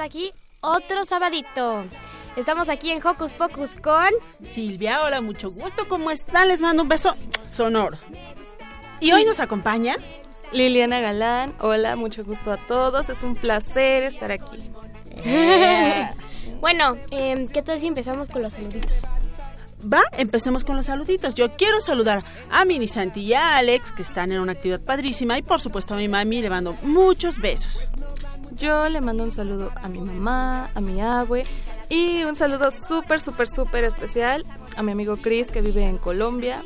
estar aquí otro sabadito. Estamos aquí en Hocus Pocus con Silvia. Hola, mucho gusto. ¿Cómo están? Les mando un beso sonoro. Y hoy nos acompaña Liliana Galán. Hola, mucho gusto a todos. Es un placer estar aquí. bueno, em, ¿qué tal si empezamos con los saluditos? Va, empecemos con los saluditos. Yo quiero saludar a Mini Santi y a Alex, que están en una actividad padrísima, y por supuesto a mi mami, le mando muchos besos. Yo le mando un saludo a mi mamá, a mi abue y un saludo súper, súper, súper especial a mi amigo Chris que vive en Colombia,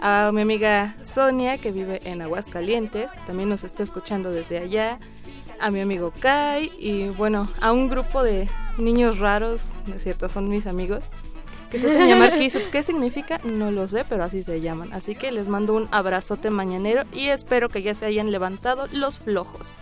a mi amiga Sonia que vive en Aguascalientes, también nos está escuchando desde allá, a mi amigo Kai y bueno, a un grupo de niños raros, ¿no cierto? Son mis amigos que se hacen llamar Kisups. ¿Qué significa? No lo sé, pero así se llaman. Así que les mando un abrazote mañanero y espero que ya se hayan levantado los flojos.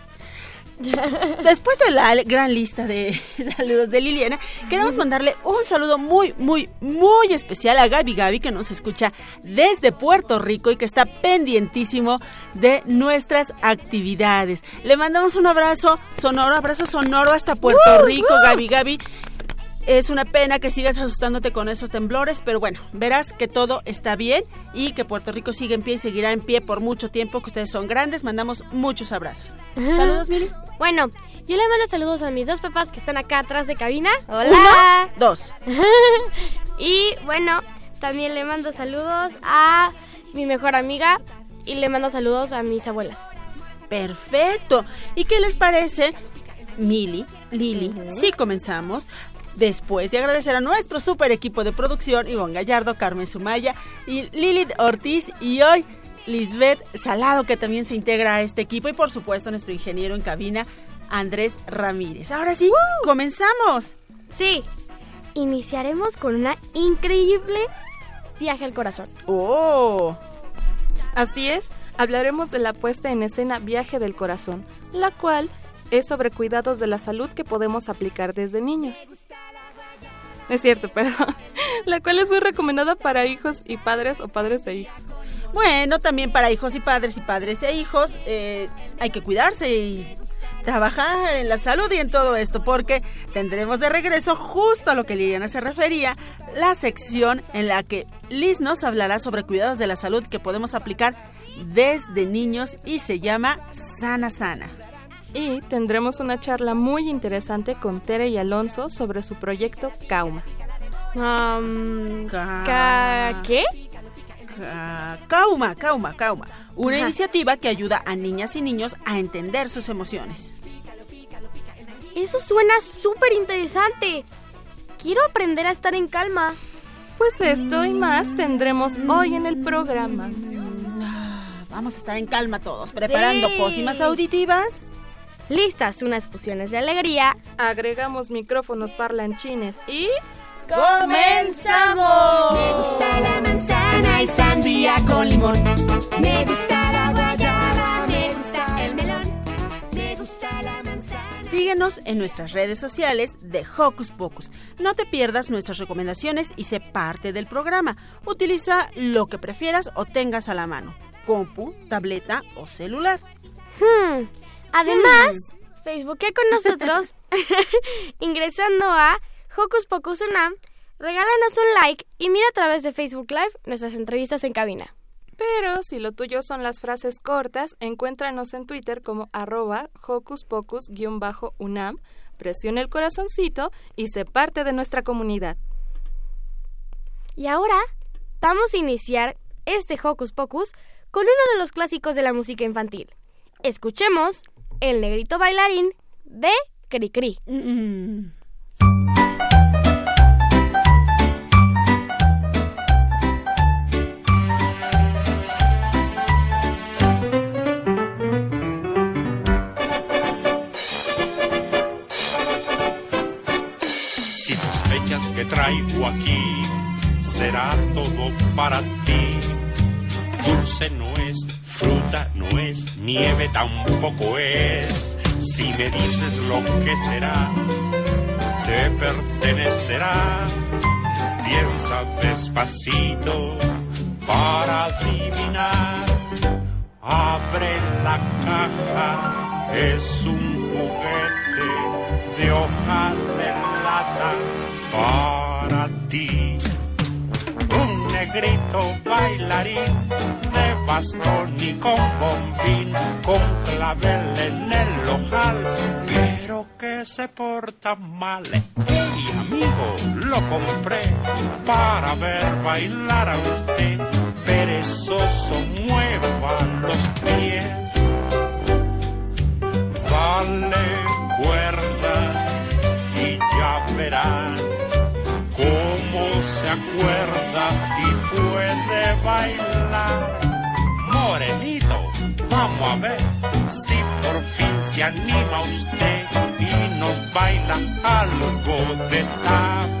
Después de la gran lista de saludos de Liliana, queremos mandarle un saludo muy, muy, muy especial a Gaby Gaby que nos escucha desde Puerto Rico y que está pendientísimo de nuestras actividades. Le mandamos un abrazo sonoro, abrazo sonoro hasta Puerto Rico, Gaby Gaby. Es una pena que sigas asustándote con esos temblores, pero bueno, verás que todo está bien y que Puerto Rico sigue en pie y seguirá en pie por mucho tiempo, que ustedes son grandes. Mandamos muchos abrazos. Saludos, Miri. Bueno, yo le mando saludos a mis dos papás que están acá atrás de cabina. Hola. dos. y bueno, también le mando saludos a mi mejor amiga y le mando saludos a mis abuelas. Perfecto. ¿Y qué les parece, Mili, Lili? Si comenzamos Después de agradecer a nuestro super equipo de producción, Ivonne Gallardo, Carmen Sumaya y Lilith Ortiz y hoy Lisbeth Salado que también se integra a este equipo y por supuesto nuestro ingeniero en cabina Andrés Ramírez. Ahora sí, comenzamos. Sí, iniciaremos con una increíble viaje al corazón. Oh. Así es, hablaremos de la puesta en escena Viaje del Corazón, la cual es sobre cuidados de la salud que podemos aplicar desde niños. Es cierto, perdón. La cual es muy recomendada para hijos y padres o padres e hijos. Bueno, también para hijos y padres y padres e hijos eh, hay que cuidarse y trabajar en la salud y en todo esto, porque tendremos de regreso justo a lo que Liliana se refería, la sección en la que Liz nos hablará sobre cuidados de la salud que podemos aplicar desde niños y se llama Sana Sana y tendremos una charla muy interesante con Tere y Alonso sobre su proyecto Kauma. ¿Qué? Kauma, Kauma, Kauma. Una iniciativa que ayuda a niñas y niños a entender sus emociones. Eso suena súper interesante. Quiero aprender a estar en calma. Pues esto y más tendremos hoy en el programa. Vamos a estar en calma todos, preparando pócimas auditivas listas unas fusiones de alegría, agregamos micrófonos parlanchines y... ¡Comenzamos! Me gusta la manzana y sandía con limón. Me gusta la guayaba, me gusta el melón. Me gusta la manzana. Síguenos en nuestras redes sociales de Hocus Pocus. No te pierdas nuestras recomendaciones y sé parte del programa. Utiliza lo que prefieras o tengas a la mano. Compu, tableta o celular. Hmm, Además, Facebook con nosotros ingresando a Hocus Pocus Unam Regálanos un like y mira a través de Facebook Live nuestras entrevistas en cabina. Pero si lo tuyo son las frases cortas, encuéntranos en Twitter como arroba hocuspocus-unam, presiona el corazoncito y se parte de nuestra comunidad. Y ahora vamos a iniciar este Hocus Pocus con uno de los clásicos de la música infantil. Escuchemos El Negrito Bailarín de Cricri. Mm. Si sospechas que traigo aquí, será todo para ti. Dulce no no es, nieve tampoco es. Si me dices lo que será, te pertenecerá. Piensa despacito para adivinar. Abre la caja, es un juguete de hoja de lata para ti. Negrito bailarín de bastón y con bombín, con clavel en el ojal, pero que se porta mal. Y amigo, lo compré para ver bailar a usted. Perezoso mueva los pies. Dale cuerda acuerda y puede bailar. Morenito, vamos a ver si por fin se anima usted y nos baila algo de tap.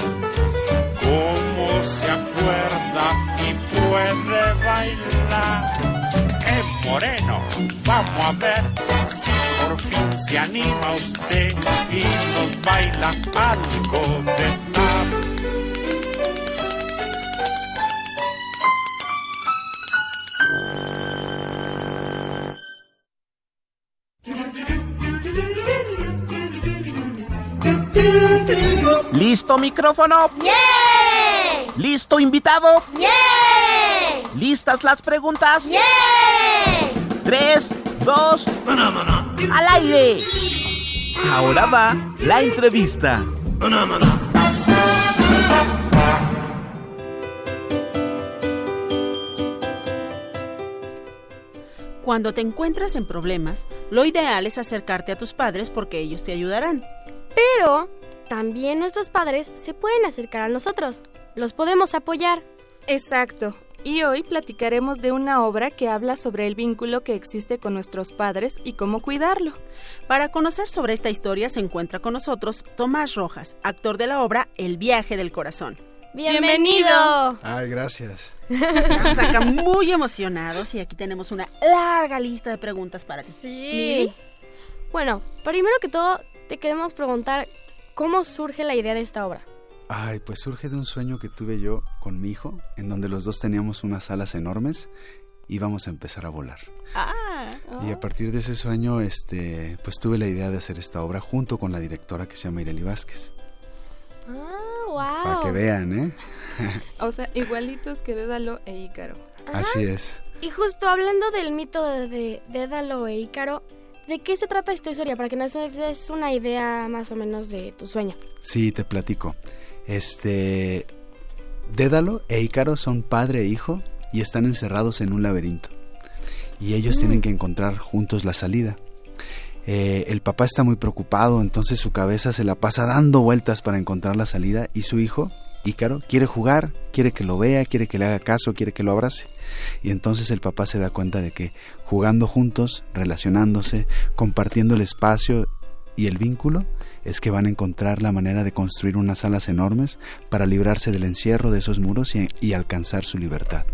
puede bailar. Es moreno, vamos a ver si por fin se anima usted y nos baila algo de tap. ¿Listo micrófono? ¿Listo invitado? ¿Listas las preguntas? Tres, dos, al aire. Ahora va la entrevista. Cuando te encuentras en problemas, lo ideal es acercarte a tus padres porque ellos te ayudarán. Pero también nuestros padres se pueden acercar a nosotros. Los podemos apoyar. Exacto. Y hoy platicaremos de una obra que habla sobre el vínculo que existe con nuestros padres y cómo cuidarlo. Para conocer sobre esta historia se encuentra con nosotros Tomás Rojas, actor de la obra El viaje del corazón. ¡Bienvenido! Ay, gracias. Nos saca muy emocionados y aquí tenemos una larga lista de preguntas para ti. Sí. Bueno, primero que todo, te queremos preguntar cómo surge la idea de esta obra. Ay, pues surge de un sueño que tuve yo con mi hijo, en donde los dos teníamos unas alas enormes y íbamos a empezar a volar. Ah, Y a partir de ese sueño, este, pues tuve la idea de hacer esta obra junto con la directora que se llama Ireli Vázquez. Ah, wow. Para que vean, ¿eh? O sea, igualitos que Dédalo e Ícaro. Así es. Y justo hablando del mito de, de Dédalo e Ícaro, ¿de qué se trata esta historia? Para que nos des una idea más o menos de tu sueño. Sí, te platico. Este. Dédalo e Ícaro son padre e hijo y están encerrados en un laberinto. Y ellos tienen que encontrar juntos la salida. eh, el papá está muy preocupado, entonces su cabeza se la pasa dando vueltas para encontrar la salida y su hijo, Ícaro, quiere jugar, quiere que lo vea, quiere que le haga caso, quiere que lo abrace. Y entonces el papá se da cuenta de que jugando juntos, relacionándose, compartiendo el espacio y el vínculo, es que van a encontrar la manera de construir unas alas enormes para librarse del encierro de esos muros y, y alcanzar su libertad.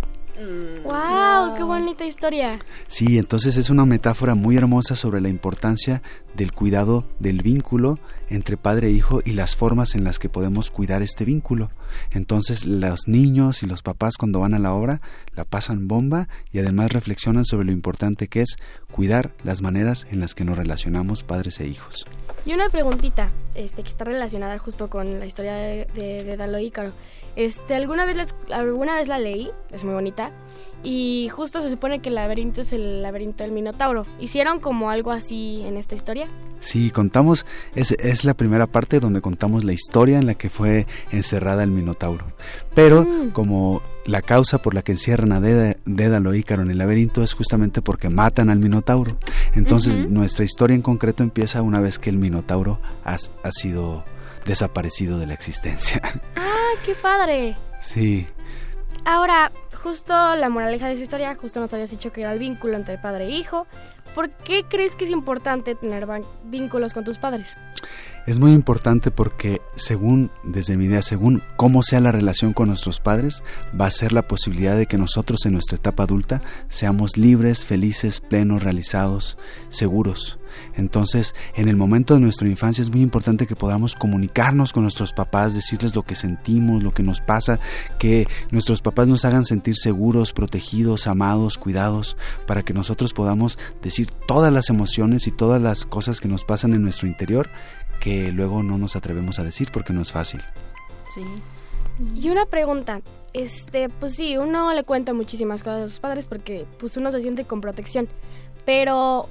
¡Wow! ¡Qué bonita historia! Sí, entonces es una metáfora muy hermosa sobre la importancia del cuidado del vínculo entre padre e hijo y las formas en las que podemos cuidar este vínculo. Entonces los niños y los papás cuando van a la obra la pasan bomba y además reflexionan sobre lo importante que es cuidar las maneras en las que nos relacionamos padres e hijos. Y una preguntita, este, que está relacionada justo con la historia de, de, de Dalo Ícaro. Este, alguna vez, les- alguna vez la leí, es muy bonita, y justo se supone que el laberinto es el laberinto del Minotauro. ¿Hicieron como algo así en esta historia? Sí, contamos, es, es la primera parte donde contamos la historia en la que fue encerrada el Minotauro. Pero Mm. como la causa por la que encierran a Dédalo Ícaro en el laberinto es justamente porque matan al Minotauro. Entonces nuestra historia en concreto empieza una vez que el Minotauro ha, ha sido desaparecido de la existencia. ¡Ah, qué padre! sí. Ahora, justo la moraleja de esa historia, justo nos habías dicho que era el vínculo entre padre e hijo. ¿Por qué crees que es importante tener vínculos con tus padres? Es muy importante porque según, desde mi idea, según cómo sea la relación con nuestros padres, va a ser la posibilidad de que nosotros en nuestra etapa adulta seamos libres, felices, plenos, realizados, seguros. Entonces, en el momento de nuestra infancia es muy importante que podamos comunicarnos con nuestros papás, decirles lo que sentimos, lo que nos pasa, que nuestros papás nos hagan sentir seguros, protegidos, amados, cuidados, para que nosotros podamos decir todas las emociones y todas las cosas que nos pasan en nuestro interior que luego no nos atrevemos a decir porque no es fácil. Sí. Y una pregunta, este, pues sí, uno le cuenta muchísimas cosas a sus padres porque pues uno se siente con protección, pero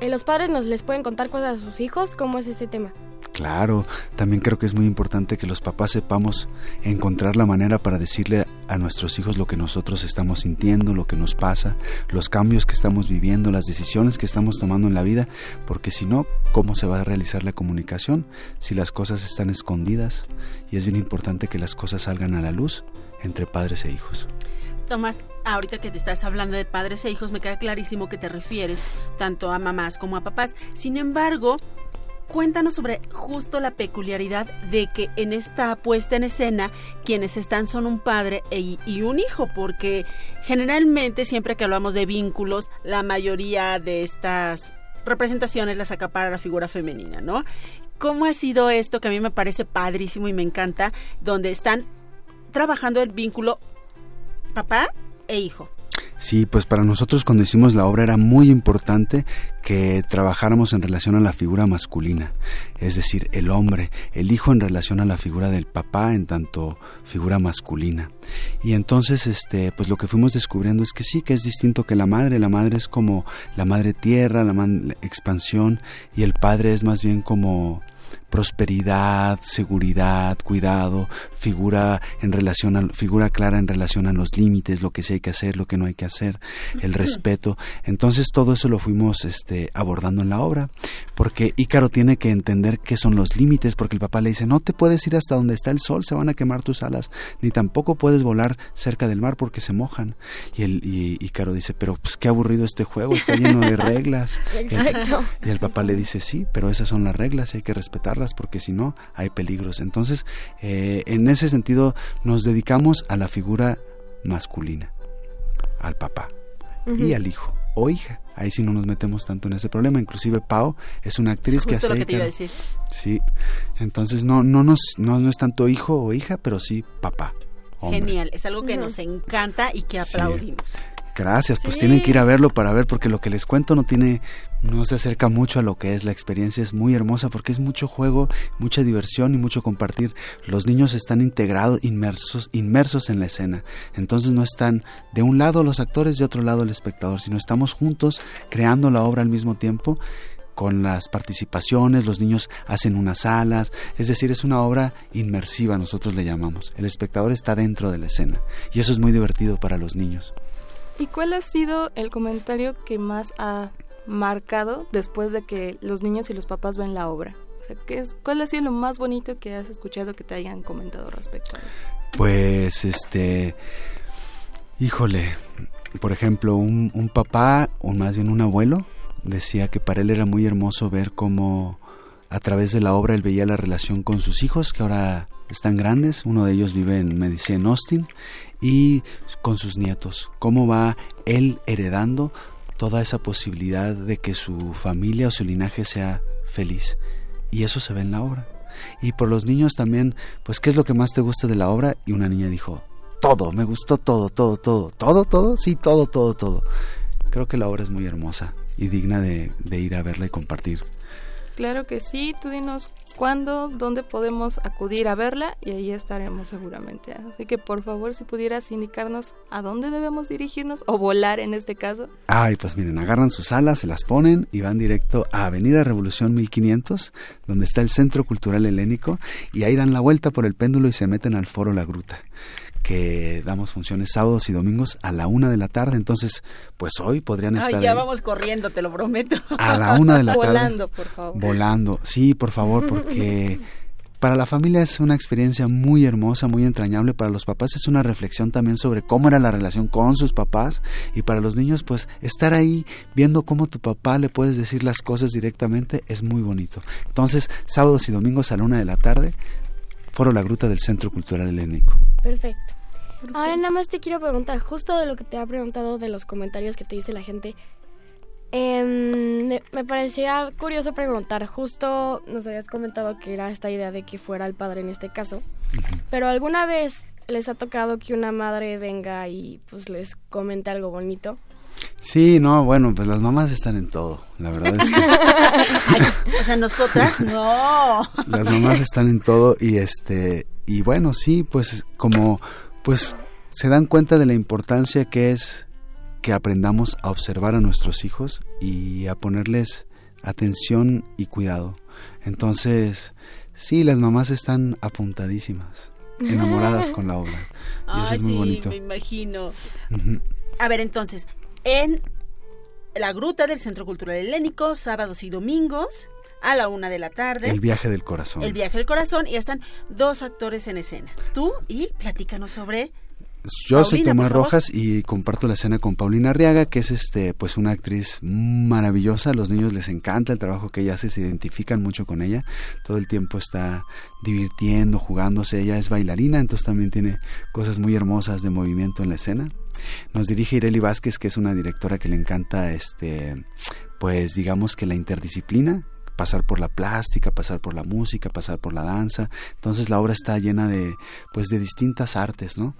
eh, los padres nos les pueden contar cosas a sus hijos, ¿cómo es ese tema? Claro, también creo que es muy importante que los papás sepamos encontrar la manera para decirle a nuestros hijos lo que nosotros estamos sintiendo, lo que nos pasa, los cambios que estamos viviendo, las decisiones que estamos tomando en la vida, porque si no, ¿cómo se va a realizar la comunicación si las cosas están escondidas? Y es bien importante que las cosas salgan a la luz entre padres e hijos. Tomás, ahorita que te estás hablando de padres e hijos, me queda clarísimo que te refieres tanto a mamás como a papás. Sin embargo, cuéntanos sobre justo la peculiaridad de que en esta puesta en escena quienes están son un padre e- y un hijo, porque generalmente siempre que hablamos de vínculos, la mayoría de estas representaciones las acapara la figura femenina, ¿no? ¿Cómo ha sido esto que a mí me parece padrísimo y me encanta, donde están trabajando el vínculo papá e hijo? Sí, pues para nosotros cuando hicimos la obra era muy importante que trabajáramos en relación a la figura masculina, es decir, el hombre, el hijo en relación a la figura del papá en tanto figura masculina. Y entonces, este, pues lo que fuimos descubriendo es que sí, que es distinto que la madre, la madre es como la madre tierra, la, la expansión, y el padre es más bien como prosperidad, seguridad, cuidado, figura en relación a, figura clara en relación a los límites, lo que sí hay que hacer, lo que no hay que hacer, el respeto. Entonces todo eso lo fuimos este abordando en la obra, porque Ícaro tiene que entender qué son los límites, porque el papá le dice, "No te puedes ir hasta donde está el sol, se van a quemar tus alas, ni tampoco puedes volar cerca del mar porque se mojan." Y el y Ícaro dice, "Pero pues qué aburrido este juego, está lleno de reglas." Exacto. Y el papá le dice, sí, pero esas son las reglas y hay que respetarlas porque si no hay peligros. Entonces, eh, en ese sentido, nos dedicamos a la figura masculina, al papá y al hijo o hija. Ahí sí no nos metemos tanto en ese problema. Inclusive Pau es una actriz que hace... lo que te iba a decir. Sí, entonces no, no, nos, no, no es tanto hijo o hija, pero sí papá. hombre. Genial, es algo que nos encanta y que Sí. aplaudimos. Gracias, pues Sí. tienen que ir a verlo para ver porque lo que les cuento no tiene no se acerca mucho a lo que es la experiencia, es muy hermosa porque es mucho juego, mucha diversión y mucho compartir. Los niños están integrados, inmersos, inmersos en la escena. Entonces no están de un lado los actores, de otro lado el espectador, sino estamos juntos creando la obra al mismo tiempo con las participaciones, los niños hacen unas salas, es decir, es una obra inmersiva, nosotros le llamamos. El espectador está dentro de la escena y eso es muy divertido para los niños. ¿Y cuál ha sido el comentario que más ha marcado después de que los niños y los papás ven la obra? O sea, ¿qué es, ¿cuál ha sido lo más bonito que has escuchado que te hayan comentado respecto a esto? Pues este, híjole, por ejemplo, un, papá, o más bien un abuelo, decía que para él era muy hermoso ver cómo a través de la obra él veía la relación con sus hijos, que ahora están grandes, uno de ellos vive en Medicine en Austin, y con sus nietos, cómo va él heredando toda esa posibilidad de que su familia o su linaje sea feliz. Y eso se ve en la obra. Y por los niños también, pues, ¿qué es lo que más te gusta de la obra? Y una niña dijo, todo, me gustó todo, todo, todo, todo, todo, sí, todo, todo, todo. Creo que la obra es muy hermosa y digna de, de ir a verla y compartir. Claro que sí, tú dinos cuándo, dónde podemos acudir a verla y ahí estaremos seguramente. Así que por favor, si pudieras indicarnos a dónde debemos dirigirnos o volar en este caso. Ay, pues miren, agarran sus alas, se las ponen y van directo a Avenida Revolución 1500, donde está el Centro Cultural Helénico, y ahí dan la vuelta por el péndulo y se meten al Foro La Gruta que damos funciones sábados y domingos a la una de la tarde. Entonces, pues hoy podrían estar. Ay, ya ahí vamos corriendo, te lo prometo. a la una de la tarde. Volando, por favor. Volando, sí, por favor, porque para la familia es una experiencia muy hermosa, muy entrañable. Para los papás es una reflexión también sobre cómo era la relación con sus papás. Y para los niños, pues estar ahí viendo cómo tu papá le puedes decir las cosas directamente es muy bonito. Entonces, sábados y domingos a la una de la tarde, Foro La Gruta del Centro Cultural Helénico. Perfecto. Ahora nada más te quiero preguntar, justo de lo que te ha preguntado de los comentarios que te dice la gente, em, me, me parecía curioso preguntar, justo nos habías comentado que era esta idea de que fuera el padre en este caso, pero alguna vez les ha tocado que una madre venga y pues les comente algo bonito. Sí, no, bueno, pues las mamás están en todo. La verdad es que Ay, o sea, nosotras, no. las mamás están en todo y este y bueno, sí, pues como pues se dan cuenta de la importancia que es que aprendamos a observar a nuestros hijos y a ponerles atención y cuidado. Entonces, sí, las mamás están apuntadísimas, enamoradas con la obra. Y eso es muy sí, bonito. me imagino. A ver, entonces, en la gruta del Centro Cultural Helénico, sábados y domingos, a la una de la tarde. El viaje del corazón. El viaje del corazón y están dos actores en escena. Tú y platícanos sobre Yo soy Tomás. Rojas y comparto la escena con Paulina Arriaga, que es este pues una actriz maravillosa. A los niños les encanta el trabajo que ella hace, se identifican mucho con ella. Todo el tiempo está divirtiendo, jugándose. Ella es bailarina, entonces también tiene cosas muy hermosas de movimiento en la escena. Nos dirige Ireli Vázquez, que es una directora que le encanta este pues digamos que la interdisciplina pasar por la plástica, pasar por la música, pasar por la danza. Entonces la obra está llena de, pues, de distintas artes, ¿no?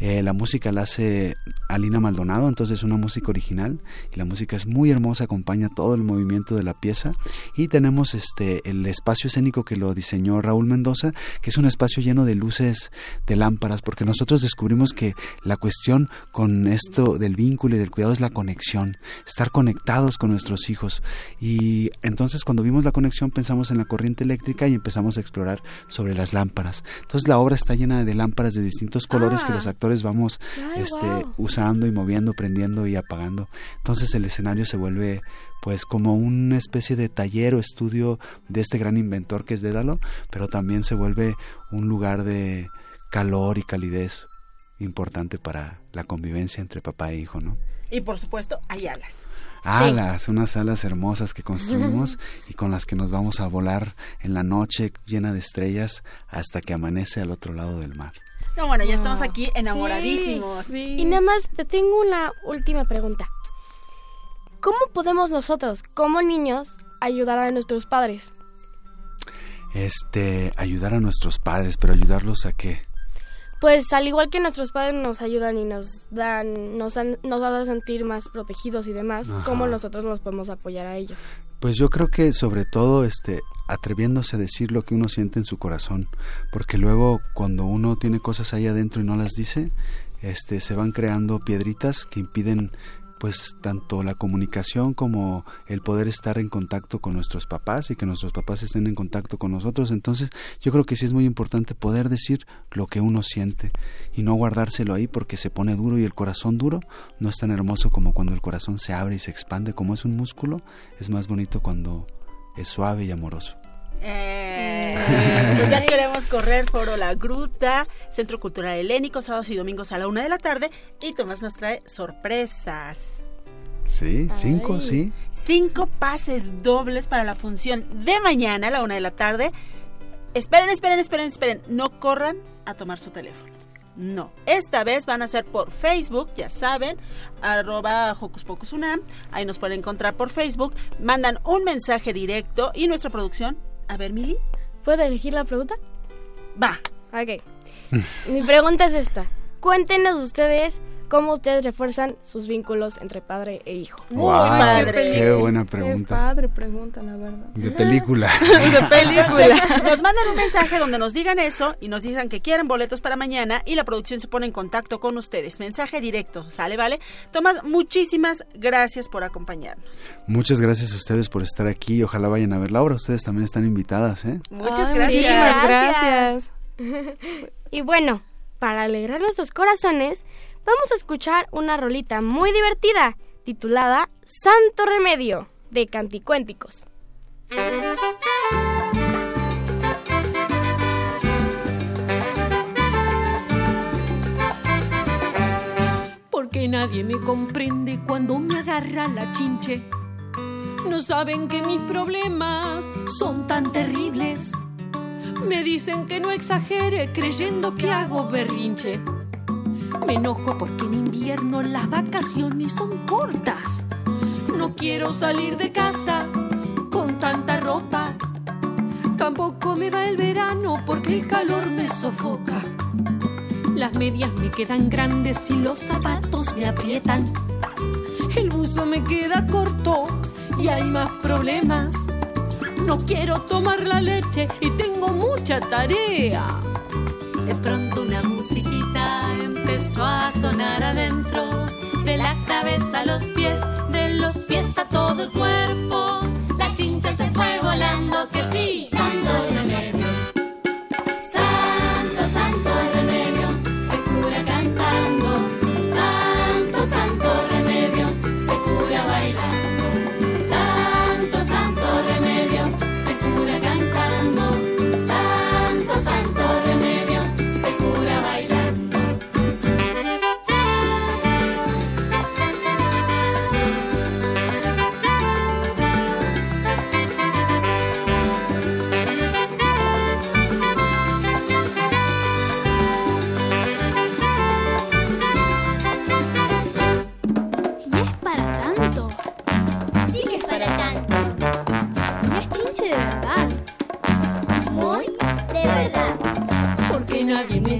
Eh, la música la hace Alina Maldonado, entonces es una música original y la música es muy hermosa, acompaña todo el movimiento de la pieza y tenemos este el espacio escénico que lo diseñó Raúl Mendoza, que es un espacio lleno de luces, de lámparas, porque nosotros descubrimos que la cuestión con esto del vínculo y del cuidado es la conexión, estar conectados con nuestros hijos y entonces cuando vimos la conexión pensamos en la corriente eléctrica y empezamos a explorar sobre las lámparas. Entonces la obra está llena de lámparas de distintos colores Ah. que los actores vamos Ay, este, usando y moviendo, prendiendo y apagando. Entonces el escenario se vuelve pues como una especie de taller o estudio de este gran inventor que es Dédalo, pero también se vuelve un lugar de calor y calidez importante para la convivencia entre papá e hijo, ¿no? y por supuesto hay alas. Alas, unas alas hermosas que construimos y con las que nos vamos a volar en la noche llena de estrellas hasta que amanece al otro lado del mar. No, bueno, ya estamos aquí enamoradísimos. Sí. Y nada más te tengo una última pregunta. ¿Cómo podemos nosotros, como niños, ayudar a nuestros padres? Este, ayudar a nuestros padres, pero ayudarlos a qué? Pues al igual que nuestros padres nos ayudan y nos dan, nos, han- nos hacen sentir más protegidos y demás, Ajá. ¿cómo nosotros nos podemos apoyar a ellos? Pues yo creo que sobre todo este atreviéndose a decir lo que uno siente en su corazón, porque luego cuando uno tiene cosas ahí adentro y no las dice, este se van creando piedritas que impiden pues tanto la comunicación como el poder estar en contacto con nuestros papás y que nuestros papás estén en contacto con nosotros. Entonces yo creo que sí es muy importante poder decir lo que uno siente y no guardárselo ahí porque se pone duro y el corazón duro no es tan hermoso como cuando el corazón se abre y se expande como es un músculo, es más bonito cuando es suave y amoroso. Eh, pues ya queremos correr Foro La Gruta, Centro Cultural Helénico, sábados y domingos a la una de la tarde. Y Tomás nos trae sorpresas. Sí, cinco, Ay. sí. Cinco pases dobles para la función de mañana a la una de la tarde. Esperen, esperen, esperen, esperen. No corran a tomar su teléfono. No, esta vez van a ser por Facebook, ya saben, arroba Hocus Pocus Unam, ahí nos pueden encontrar por Facebook, mandan un mensaje directo y nuestra producción, a ver Mili, ¿Puedo elegir la pregunta? va, Ok. Mi pregunta es esta. Cuéntenos ustedes cómo ustedes refuerzan sus vínculos entre padre e hijo. Muy Guau, padre. Qué buena Qué pregunta. padre pregunta, la verdad. De película. de película. Nos mandan un mensaje donde nos digan eso y nos digan que quieren boletos para mañana y la producción se pone en contacto con ustedes. Mensaje directo, ¿sale? ¿Vale? Tomás, muchísimas gracias por acompañarnos. Muchas gracias a ustedes por estar aquí. Ojalá vayan a ver la obra. Ustedes también están invitadas, ¿eh? Muchas Ay, gracias. muchísimas gracias. Y bueno, para alegrar nuestros corazones, vamos a escuchar una rolita muy divertida titulada Santo Remedio de Canticuénticos. Porque nadie me comprende cuando me agarra la chinche. No saben que mis problemas son tan terribles. Me dicen que no exagere creyendo que hago berrinche. Me enojo porque en invierno las vacaciones son cortas. No quiero salir de casa con tanta ropa. Tampoco me va el verano porque el calor me sofoca. Las medias me quedan grandes y los zapatos me aprietan. El buzo me queda corto y hay más problemas. No quiero tomar la leche y tengo mucha tarea. De pronto una musiquita empezó a sonar adentro. De la cabeza a los pies, de los pies a todo el cuerpo. La chincha se fue volando, que sí,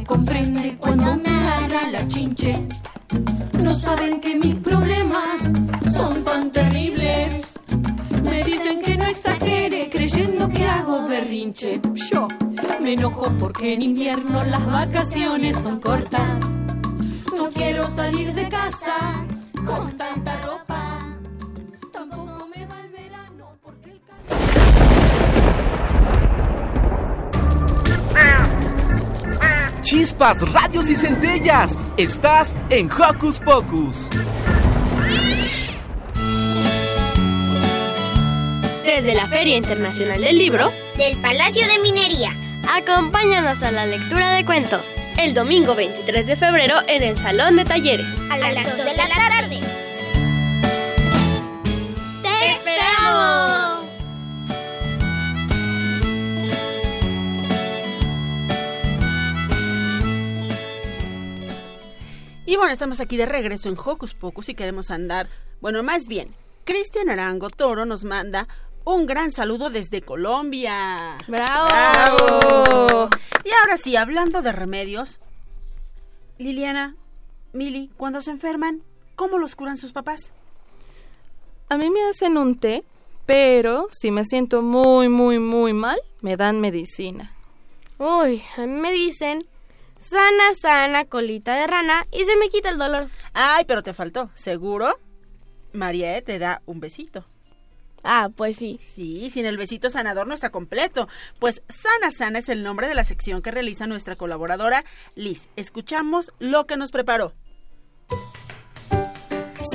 comprende cuando me agarra la chinche. No saben que mis problemas son tan terribles. Me dicen que no exagere creyendo que hago berrinche. Yo me enojo porque en invierno las vacaciones son cortas. No quiero salir de casa Chispas, radios y centellas. Estás en Hocus Pocus. Desde la Feria Internacional del Libro, Del Palacio de Minería. acompáñanos a la lectura de cuentos el domingo 23 de febrero en el Salón de Talleres. A las 2 de la tarde. ¡Te Y bueno, estamos aquí de regreso en Hocus Pocus y queremos andar, bueno, más bien, Cristian Arango Toro nos manda un gran saludo desde Colombia. ¡Bravo! ¡Bravo! Y ahora sí, hablando de remedios, Liliana, Mili, cuando se enferman, ¿cómo los curan sus papás? A mí me hacen un té, pero si me siento muy, muy, muy mal, me dan medicina. Uy, a mí me dicen sana, sana, colita de rana y se me quita el dolor. Ay, pero te faltó, ¿seguro? María te da un besito. Ah, pues sí. Sí, sin el besito sanador no está completo. Pues Sana Sana es el nombre de la sección que realiza nuestra colaboradora Liz. Escuchamos lo que nos preparó.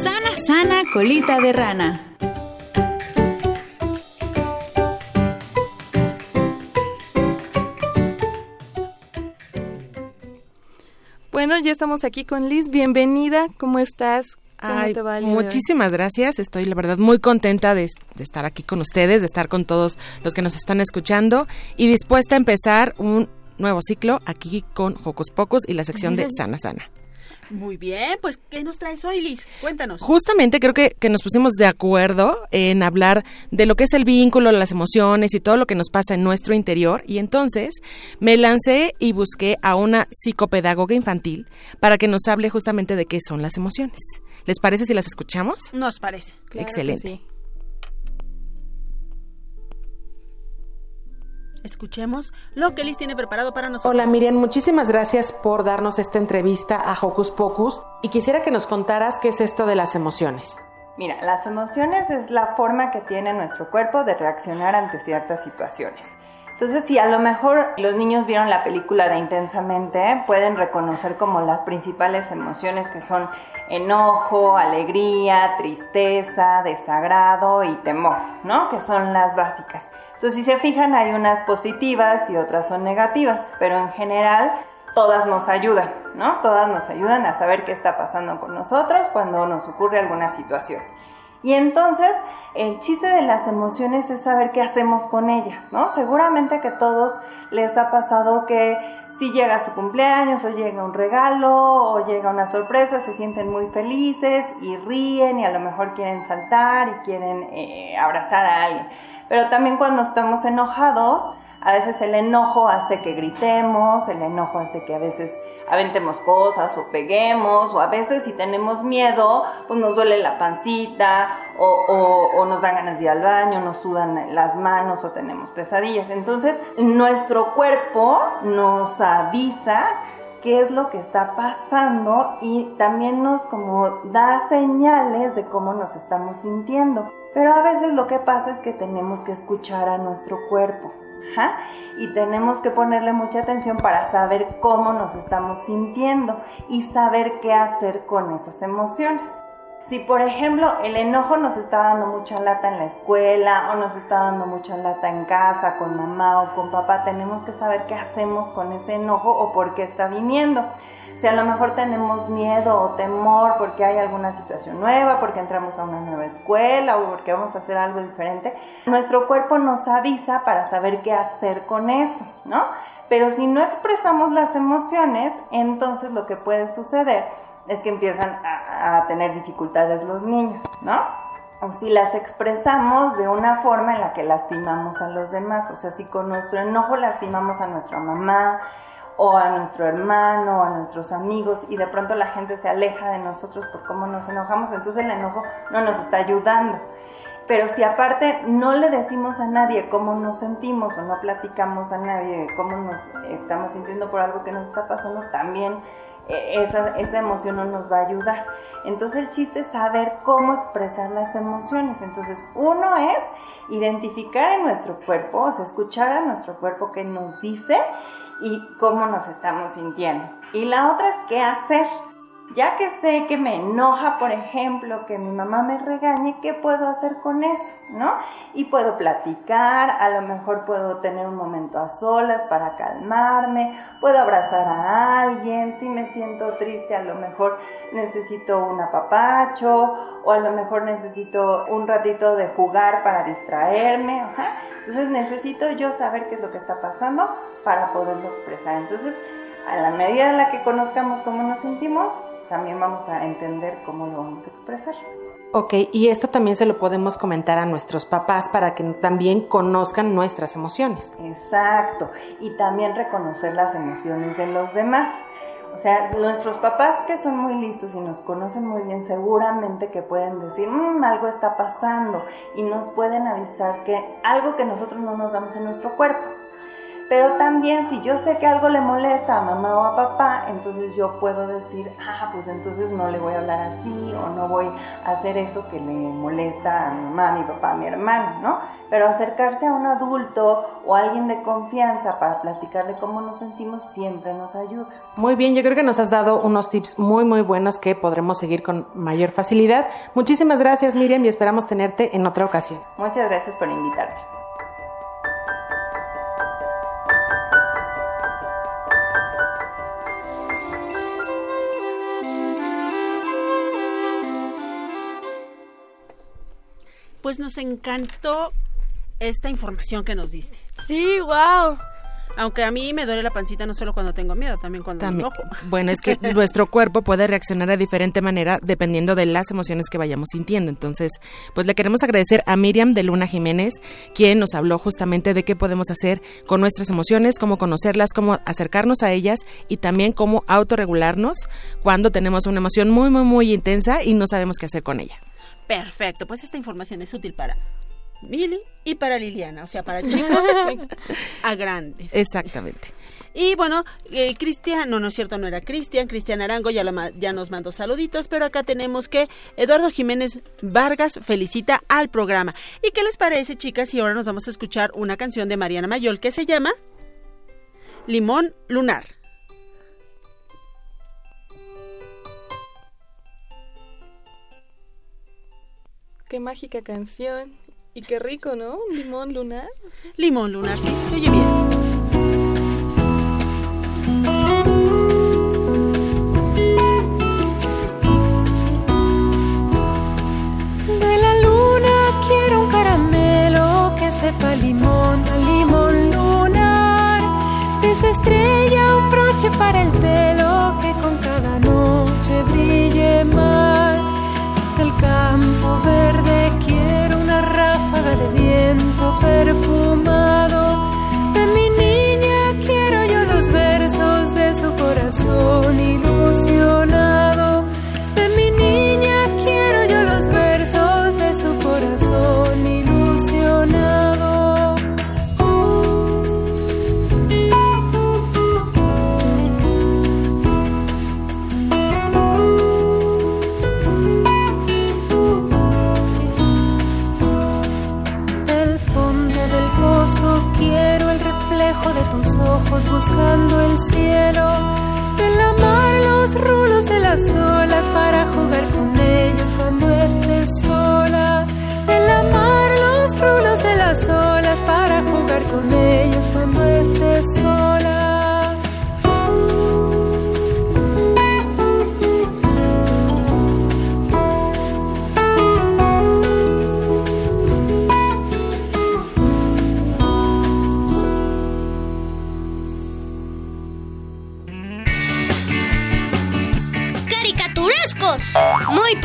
Sana Sana Colita de Rana. Bueno, ya estamos aquí con Liz. Bienvenida. ¿Cómo estás? ¿Cómo Ay, te va muchísimas gracias. Estoy, la verdad, muy contenta de, de estar aquí con ustedes, de estar con todos los que nos están escuchando y dispuesta a empezar un nuevo ciclo aquí con Hocus Pocus y la sección de Sana Sana. Muy bien, pues ¿qué nos traes hoy, Liz? Cuéntanos. Justamente creo que, que nos pusimos de acuerdo en hablar de lo que es el vínculo, las emociones y todo lo que nos pasa en nuestro interior. Y entonces me lancé y busqué a una psicopedagoga infantil para que nos hable justamente de qué son las emociones. ¿Les parece si las escuchamos? Nos parece. Excelente. Escuchemos lo que Liz tiene preparado para nosotros. Hola Miriam, muchísimas gracias por darnos esta entrevista a Hocus Pocus y quisiera que nos contaras qué es esto de las emociones. Mira, las emociones es la forma que tiene nuestro cuerpo de reaccionar ante ciertas situaciones. Entonces, si a lo mejor los niños vieron la película de Intensamente, pueden reconocer como las principales emociones que son enojo, alegría, tristeza, desagrado y temor, ¿no? Que son las básicas. Entonces, si se fijan, hay unas positivas y otras son negativas, pero en general todas nos ayudan, ¿no? Todas nos ayudan a saber qué está pasando con nosotros cuando nos ocurre alguna situación. Y entonces, el chiste de las emociones es saber qué hacemos con ellas, ¿no? Seguramente que a todos les ha pasado que si llega su cumpleaños o llega un regalo o llega una sorpresa, se sienten muy felices y ríen y a lo mejor quieren saltar y quieren eh, abrazar a alguien. Pero también cuando estamos enojados, a veces el enojo hace que gritemos, el enojo hace que a veces aventemos cosas o peguemos, o a veces si tenemos miedo, pues nos duele la pancita, o, nos dan ganas de ir al baño, nos sudan las manos o tenemos pesadillas. Entonces, nuestro cuerpo nos avisa qué es lo que está pasando y también nos como da señales de cómo nos estamos sintiendo. Pero a veces lo que pasa es que tenemos que escuchar a nuestro cuerpo. Y tenemos que ponerle mucha atención para saber cómo nos estamos sintiendo y saber qué hacer con esas emociones. Si por ejemplo el enojo nos está dando mucha lata en la escuela o nos está dando mucha lata en casa con mamá o con papá, tenemos que saber qué hacemos con ese enojo o por qué está viniendo. Si a lo mejor tenemos miedo o temor porque hay alguna situación nueva, porque entramos a una nueva escuela o porque vamos a hacer algo diferente, nuestro cuerpo nos avisa para saber qué hacer con eso, ¿no? Pero si no expresamos las emociones, entonces lo que puede suceder es que empiezan a, tener dificultades los niños, ¿no? O si las expresamos de una forma en la que lastimamos a los demás, o sea, si con nuestro enojo lastimamos a nuestra mamá o a nuestro hermano o a nuestros amigos y de pronto la gente se aleja de nosotros por cómo nos enojamos, entonces el enojo no nos está ayudando. Pero si aparte no le decimos a nadie cómo nos sentimos o no platicamos a nadie de cómo nos estamos sintiendo por algo que nos está pasando, también esa, esa emoción no nos va a ayudar. Entonces el chiste es saber cómo expresar las emociones. Entonces uno es identificar en nuestro cuerpo, o sea, escuchar a nuestro cuerpo qué nos dice y cómo nos estamos sintiendo. Y la otra es qué hacer. Ya que sé que me enoja, por ejemplo, que mi mamá me regañe, ¿qué puedo hacer con eso? ¿No? Y puedo platicar, a lo mejor puedo tener un momento a solas para calmarme, puedo abrazar a alguien, si me siento triste, a lo mejor necesito un apapacho, o a lo mejor necesito un ratito de jugar para distraerme. ajá. Entonces necesito yo saber qué es lo que está pasando para poderlo expresar. Entonces, a la medida en la que conozcamos cómo nos sentimos, también vamos a entender cómo lo vamos a expresar. Ok, y esto también se lo podemos comentar a nuestros papás para que también conozcan nuestras emociones. Exacto. Y también reconocer las emociones de los demás. O sea, nuestros papás que son muy listos y nos conocen muy bien, seguramente que pueden decir, "Mm, algo está pasando y nos pueden avisar que algo que nosotros no nos damos en nuestro cuerpo. Pero también si yo sé que algo le molesta a mamá o a papá, entonces yo puedo decir, ah, pues entonces no le voy a hablar así o no voy a hacer eso que le molesta a mi mamá, a mi papá, a mi hermano, ¿no? Pero acercarse a un adulto o a alguien de confianza para platicarle cómo nos sentimos siempre nos ayuda. Muy bien, yo creo que nos has dado unos tips muy, muy buenos que podremos seguir con mayor facilidad. Muchísimas gracias, Miriam, y esperamos tenerte en otra ocasión. Muchas gracias por invitarme. Pues nos encantó esta información que nos diste. Sí, wow. Aunque a mí me duele la pancita no solo cuando tengo miedo, también cuando me También- enojo. Bueno, es que nuestro cuerpo puede reaccionar de diferente manera dependiendo de las emociones que vayamos sintiendo. Entonces, pues le queremos agradecer a Miriam de Luna Jiménez, quien nos habló justamente de qué podemos hacer con nuestras emociones, cómo conocerlas, cómo acercarnos a ellas y también cómo autorregularnos cuando tenemos una emoción muy, muy, muy intensa y no sabemos qué hacer con ella. Perfecto, pues esta información es útil para Mili y para Liliana, o sea, para chicos a grandes. Exactamente. Y bueno, eh, Cristian, no, no es cierto, no era Cristian, Cristian Arango ya, lo ya nos mandó saluditos, pero acá tenemos que Eduardo Jiménez Vargas felicita al programa. ¿Y qué les parece, chicas? Y ahora nos vamos a escuchar una canción de Mariana Mayol que se llama Limón Lunar. Qué mágica canción. Y qué rico, ¿no? Limón lunar. Limón Lunar, sí, se oye bien. pero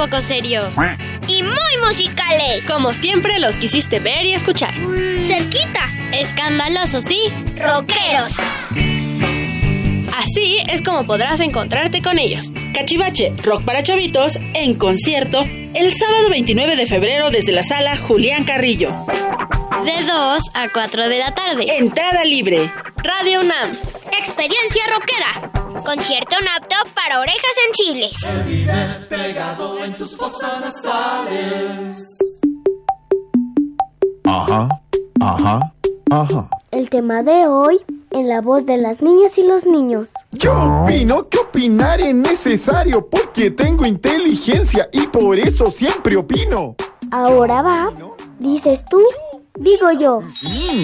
poco serios. Y muy musicales. Como siempre los quisiste ver y escuchar. Cerquita. Escandalosos, sí. Rockeros. Así es como podrás encontrarte con ellos. Cachivache, rock para chavitos, en concierto, el sábado 29 de febrero desde la sala Julián Carrillo. De 2 a 4 de la tarde. Entrada libre. Radio UNAM. Experiencia rockera. Concierto apto para orejas sensibles. pegado en tus fosas nasales. Ajá, ajá, ajá. El tema de hoy en la voz de las niñas y los niños. Yo opino que opinar es necesario porque tengo inteligencia y por eso siempre opino. Ahora va, dices tú, digo yo.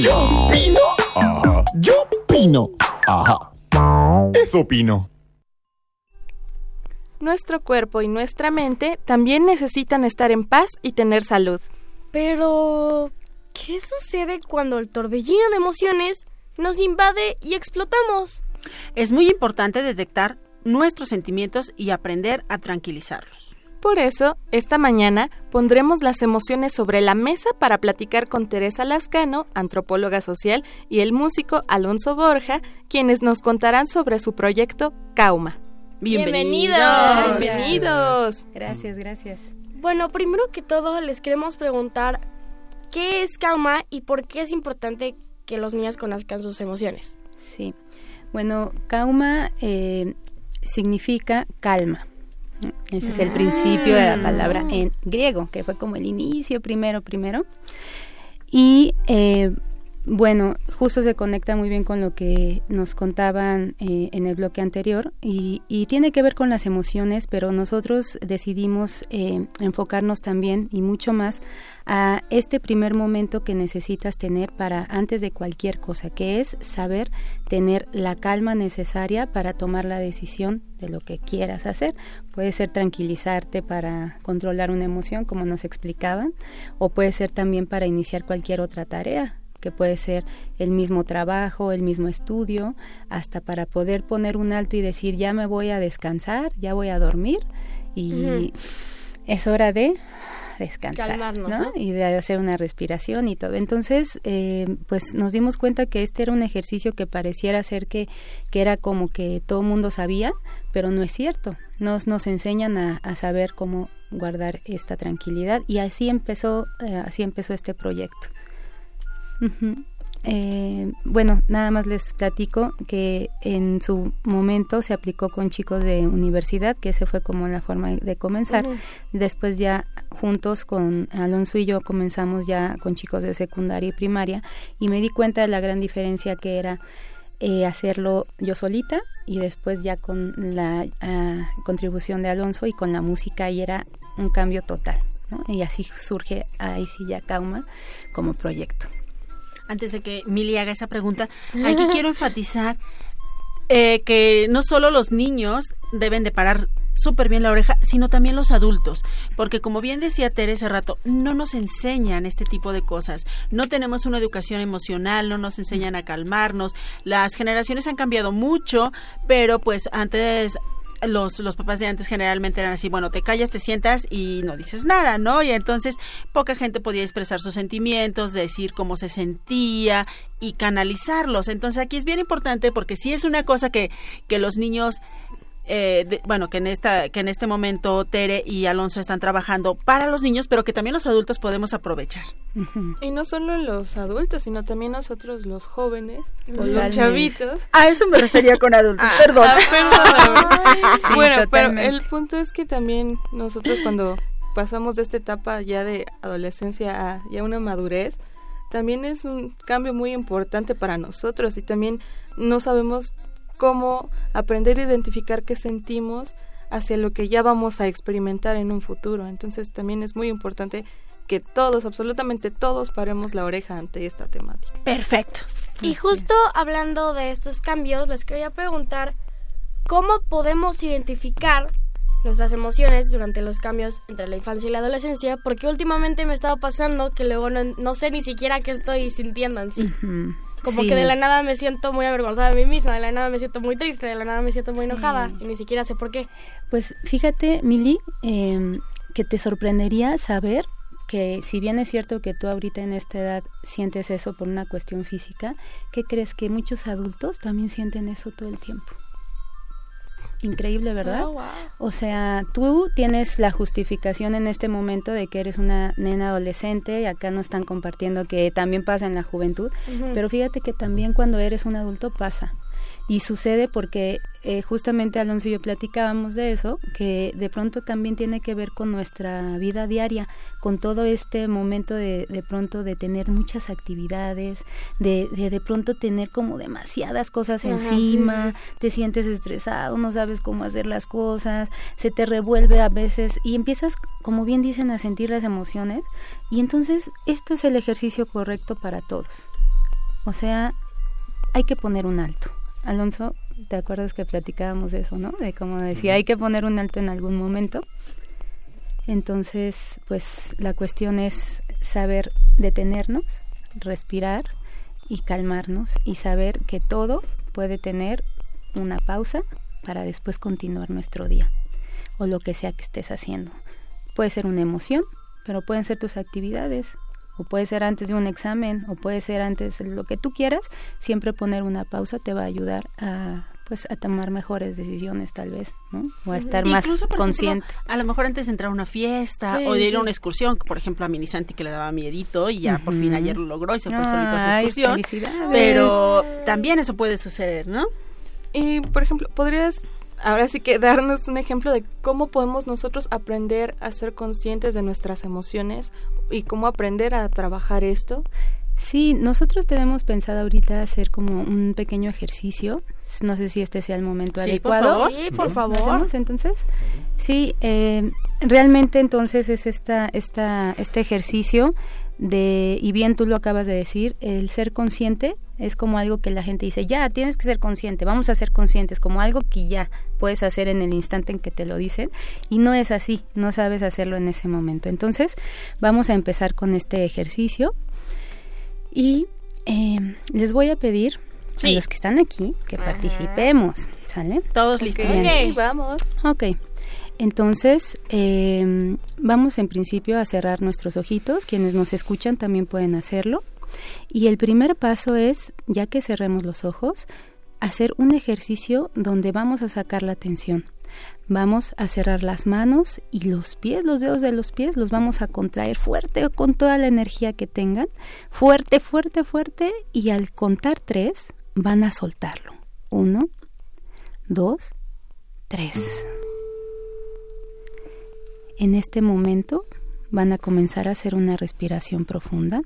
Yo opino. Ajá. Yo opino. Ajá. Eso opino. Nuestro cuerpo y nuestra mente también necesitan estar en paz y tener salud. Pero, ¿qué sucede cuando el torbellino de emociones nos invade y explotamos? Es muy importante detectar nuestros sentimientos y aprender a tranquilizarlos. Por eso, esta mañana pondremos las emociones sobre la mesa para platicar con Teresa Lascano, antropóloga social, y el músico Alonso Borja, quienes nos contarán sobre su proyecto Cauma. Bienvenidos. Bienvenidos. Gracias, gracias. Bueno, primero que todo les queremos preguntar qué es Kauma y por qué es importante que los niños conozcan sus emociones. Sí. Bueno, kauma eh, significa calma. Ese es el principio de la palabra en griego, que fue como el inicio primero, primero. Y eh, bueno, justo se conecta muy bien con lo que nos contaban eh, en el bloque anterior y, tiene que ver con las emociones, pero nosotros decidimos eh, enfocarnos también y mucho más a este primer momento que necesitas tener para antes de cualquier cosa, que es saber tener la calma necesaria para tomar la decisión de lo que quieras hacer. Puede ser tranquilizarte para controlar una emoción, como nos explicaban, o puede ser también para iniciar cualquier otra tarea que puede ser el mismo trabajo, el mismo estudio, hasta para poder poner un alto y decir ya me voy a descansar, ya voy a dormir y es hora de descansar ¿no? y de hacer una respiración y todo. Entonces, eh, pues nos dimos cuenta que este era un ejercicio que pareciera ser que, que era como que todo mundo sabía, pero no es cierto. Nos, nos enseñan a, a saber cómo guardar esta tranquilidad y así empezó, eh, así empezó este proyecto. Eh, bueno, nada más les platico que en su momento se aplicó con chicos de universidad, que ese fue como la forma de comenzar. Después ya juntos con Alonso y yo comenzamos ya con chicos de secundaria y primaria y me di cuenta de la gran diferencia que era eh, hacerlo yo solita y después ya con la ah, contribución de Alonso y con la música y era un cambio total. Y así surge ahí sí ya Kauma como proyecto antes de que Mili haga esa pregunta, aquí quiero enfatizar eh, que no solo los niños deben de parar súper bien la oreja, sino también los adultos, porque como bien decía Tere hace rato, no nos enseñan este tipo de cosas, no tenemos una educación emocional, no nos enseñan a calmarnos, las generaciones han cambiado mucho, pero pues antes los, los papás de antes generalmente eran así, bueno, te callas, te sientas y no dices nada, ¿no? Y entonces poca gente podía expresar sus sentimientos, decir cómo se sentía y canalizarlos. Entonces aquí es bien importante porque si es una cosa que, que los niños eh, bueno, que en esta, que en este momento Tere y Alonso están trabajando para los niños, pero que también los adultos podemos aprovechar. Y no solo los adultos, sino también nosotros los jóvenes, los chavitos. A eso me refería con adultos, ah, perdón. Ah, bueno, pero el punto es que también nosotros cuando pasamos de esta etapa ya de adolescencia a ya una madurez, también es un cambio muy importante para nosotros y también no sabemos cómo aprender a identificar qué sentimos hacia lo que ya vamos a experimentar en un futuro. Entonces también es muy importante que todos, absolutamente todos, paremos la oreja ante esta temática. Perfecto. Y justo hablando de estos cambios, les quería preguntar cómo podemos identificar nuestras emociones durante los cambios entre la infancia y la adolescencia, porque últimamente me ha estado pasando que luego no, sé ni siquiera qué estoy sintiendo en sí. Como que de la nada me siento muy avergonzada de mí misma, de la nada me siento muy triste, de la nada me siento muy enojada y ni siquiera sé por qué. Pues fíjate, Mili, em, que te sorprendería saber que si bien es cierto que tú ahorita en esta edad sientes eso por una cuestión física, ¿qué crees que muchos adultos también sienten eso todo el tiempo? Increíble, ¿verdad? Oh, o sea, tú tienes la justificación en este momento de que eres una nena adolescente y acá no están compartiendo que también pasa en la juventud, pero fíjate que también cuando eres un adulto pasa. Y sucede porque eh, justamente Alonso y yo platicábamos de eso, que de pronto también tiene que ver con nuestra vida diaria, con todo este momento de, de pronto de tener muchas actividades, de, de, de pronto tener como demasiadas cosas encima, te sientes estresado, no sabes cómo hacer las cosas, se te revuelve a veces y empiezas, como bien dicen, a sentir las emociones. Y entonces esto es el ejercicio correcto para todos. O sea, hay que poner un alto Alonso, ¿te acuerdas que platicábamos de eso, no? De cómo decía, hay que poner un alto en algún momento. Entonces, pues la cuestión es saber detenernos, respirar y calmarnos y saber que todo puede tener una pausa para después continuar nuestro día o lo que sea que estés haciendo. Puede ser una emoción, pero pueden ser tus actividades o puede ser antes de un examen, o puede ser antes de lo que tú quieras, siempre poner una pausa te va a ayudar a pues a tomar mejores decisiones tal vez, ¿no? O a estar más consciente. a lo mejor antes de entrar a una fiesta Sí, o de ir sí. a una excursión, por ejemplo a Minisanti que le daba miedito y ya por fin ayer lo logró y se fue solito a su excursión. Pero también eso puede suceder, ¿no? Y, por ejemplo, ¿podrías ahora sí que darnos un ejemplo de cómo podemos nosotros aprender a ser conscientes de nuestras emociones y cómo aprender a trabajar esto? Sí, nosotros tenemos pensado ahorita hacer como un pequeño ejercicio. No sé si este sea el momento Sí, por adecuado. favor. Sí, por ¿Lo favor. hacemos, entonces? Sí, eh, realmente entonces es esta, esta, este ejercicio de, y bien tú lo acabas de decir, el ser consciente es como algo que la gente dice, ya, tienes que ser consciente, vamos a ser conscientes, como algo que ya puedes hacer en el instante en que te lo dicen, y no es así, no sabes hacerlo en ese momento. Entonces, vamos a empezar con este ejercicio y eh, les voy a pedir a los que están aquí que participemos, ¿sale? Todos listos. Bien. vamos. Ok. Entonces, eh, vamos en principio a cerrar nuestros ojitos. Quienes nos escuchan también pueden hacerlo. Y el primer paso es, ya que cerremos los ojos, hacer un ejercicio donde vamos a sacar la tensión. Vamos a cerrar las manos y los pies, los dedos de los pies, los vamos a contraer fuerte con toda la energía que tengan. Fuerte, fuerte, fuerte. Y al contar tres, van a soltarlo. Uno, dos, tres. En este momento van a comenzar a hacer una respiración profunda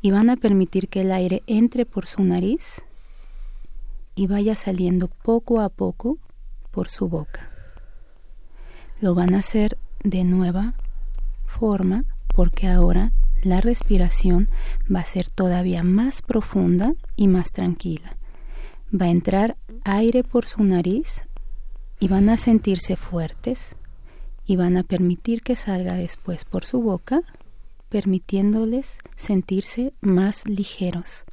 y van a permitir que el aire entre por su nariz y vaya saliendo poco a poco por su boca. Lo van a hacer de nueva forma porque ahora la respiración va a ser todavía más profunda y más tranquila. Va a entrar aire por su nariz y van a sentirse fuertes y van a permitir que salga después por su boca, permitiéndoles sentirse más ligeros.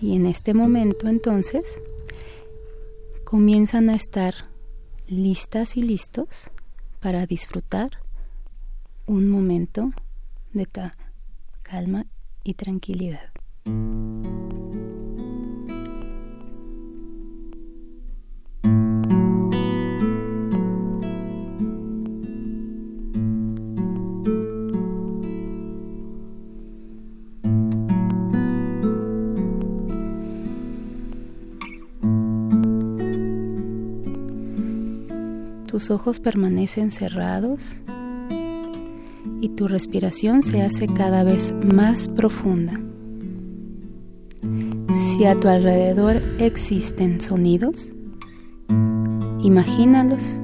Y en este momento entonces comienzan a estar listas y listos para disfrutar un momento de calma y tranquilidad. Tus ojos permanecen cerrados y tu respiración se hace cada vez más profunda. Si a tu alrededor existen sonidos, imagínalos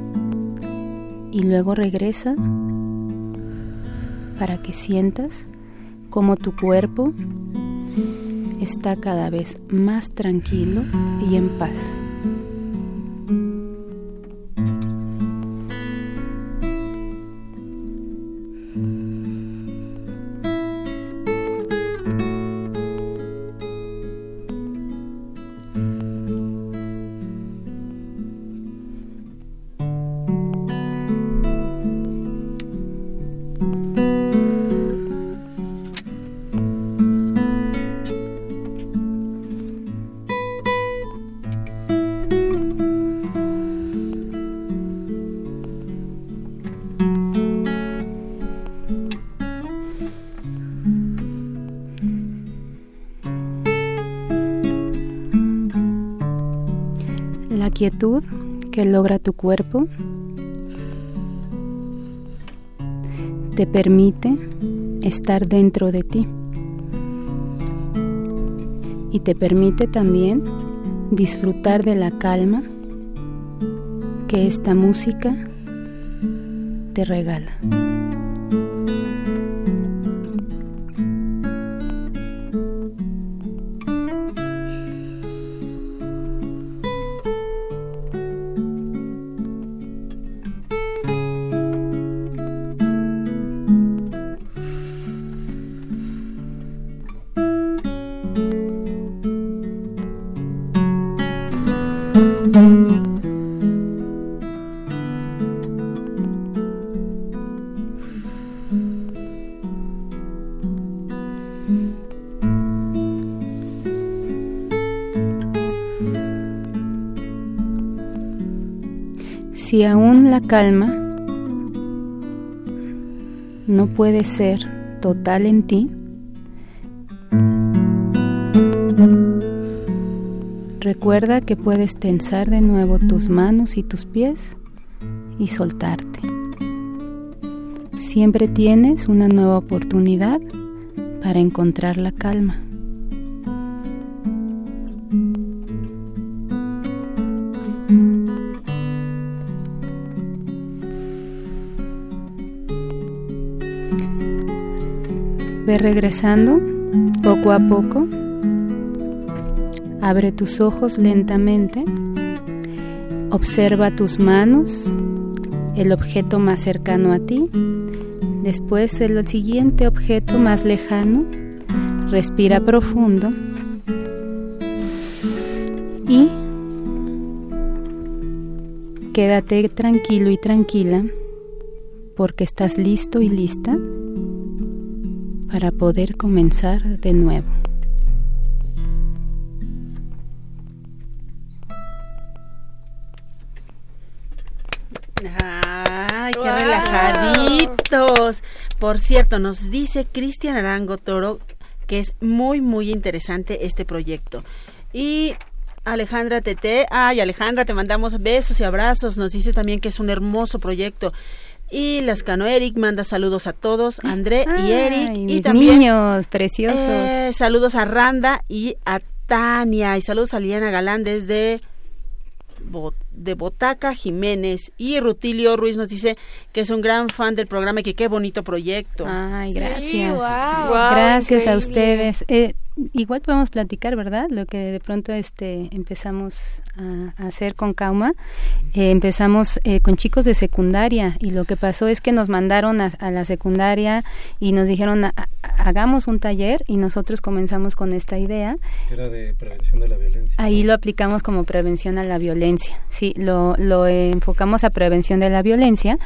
y luego regresa para que sientas cómo tu cuerpo está cada vez más tranquilo y en paz. Quietud que logra tu cuerpo te permite estar dentro de ti y te permite también disfrutar de la calma que esta música te regala. Si aún la calma no puede ser total en ti, recuerda que puedes tensar de nuevo tus manos y tus pies y soltarte. Siempre tienes una nueva oportunidad para encontrar la calma. Regresando poco a poco. Abre tus ojos lentamente. Observa tus manos, el objeto más cercano a ti. Después el siguiente objeto más lejano. Respira profundo. Y quédate tranquilo y tranquila porque estás listo y lista para poder comenzar de nuevo. Ay, qué relajaditos. Por cierto, nos dice Cristian Arango Toro que es muy, muy interesante este proyecto. Y Alejandra Tete, ay Alejandra, te mandamos besos y abrazos. Nos dice también que es un hermoso proyecto. Y Lascano Eric manda saludos a todos, André y Eric. y mis también niños preciosos. eh, saludos a Randa y a Tania. Y saludos a Liliana Galán desde Bo- de Botaca Jiménez. Y Rutilio Ruiz nos dice que es un gran fan del programa y que qué bonito proyecto. Ay, Sí, gracias. wow. gracias a ustedes. Eh, igual podemos platicar, ¿verdad? Lo que de pronto este empezamos a, a hacer con Kauma. Eh, empezamos eh, con chicos de secundaria y lo que pasó es que nos mandaron a, a la secundaria y nos dijeron "Ha- ha- hagamos un taller y nosotros comenzamos con esta idea. Era de prevención de la violencia. Ahí lo aplicamos como prevención a la violencia. Sí, lo, lo enfocamos a prevención de la violencia